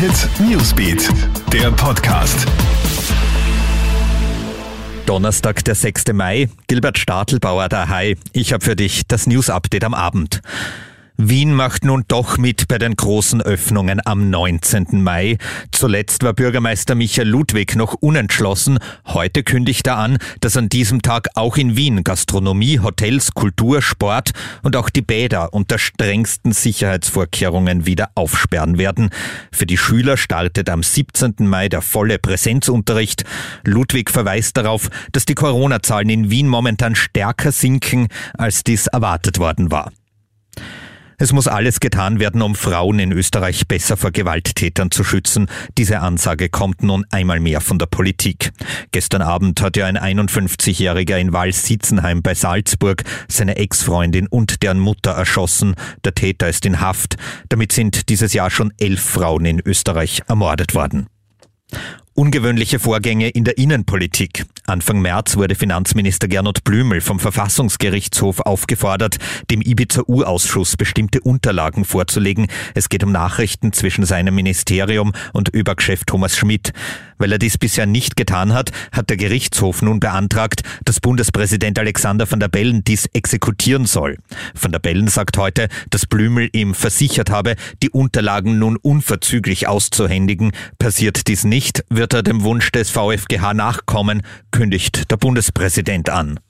Hit Newsbeat, der Podcast. Donnerstag, der 6. Mai. Gilbert Stadelbauer, der Hai. Ich habe für dich das News Update am Abend. Wien macht nun doch mit bei den großen Öffnungen am 19. Mai. Zuletzt war Bürgermeister Michael Ludwig noch unentschlossen. Heute kündigt er an, dass an diesem Tag auch in Wien Gastronomie, Hotels, Kultur, Sport und auch die Bäder unter strengsten Sicherheitsvorkehrungen wieder aufsperren werden. Für die Schüler startet am 17. Mai der volle Präsenzunterricht. Ludwig verweist darauf, dass die Corona-Zahlen in Wien momentan stärker sinken, als dies erwartet worden war. Es muss alles getan werden, um Frauen in Österreich besser vor Gewalttätern zu schützen. Diese Ansage kommt nun einmal mehr von der Politik. Gestern Abend hat ja ein 51-Jähriger in Wals-Sitzenheim bei Salzburg seine Ex-Freundin und deren Mutter erschossen. Der Täter ist in Haft. Damit sind dieses Jahr schon elf Frauen in Österreich ermordet worden. Ungewöhnliche Vorgänge in der Innenpolitik. Anfang März wurde Finanzminister Gernot Blümel vom Verfassungsgerichtshof aufgefordert, dem Ibiza-U-Ausschuss bestimmte Unterlagen vorzulegen. Es geht um Nachrichten zwischen seinem Ministerium und Überchef Thomas Schmidt. Weil er dies bisher nicht getan hat, hat der Gerichtshof nun beantragt, dass Bundespräsident Alexander van der Bellen dies exekutieren soll. Van der Bellen sagt heute, dass Blümel ihm versichert habe, die Unterlagen nun unverzüglich auszuhändigen. Passiert dies nicht, wird wird er dem Wunsch des VfGH nachkommen, kündigt der Bundespräsident an.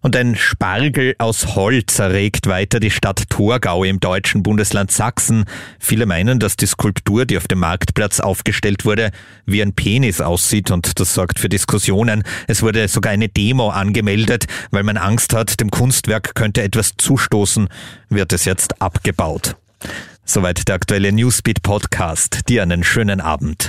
Und ein Spargel aus Holz erregt weiter die Stadt Torgau im deutschen Bundesland Sachsen. Viele meinen, dass die Skulptur, die auf dem Marktplatz aufgestellt wurde, wie ein Penis aussieht und das sorgt für Diskussionen. Es wurde sogar eine Demo angemeldet, weil man Angst hat, dem Kunstwerk könnte etwas zustoßen, wird es jetzt abgebaut. Soweit der aktuelle Newsbeat Podcast. Dir einen schönen Abend.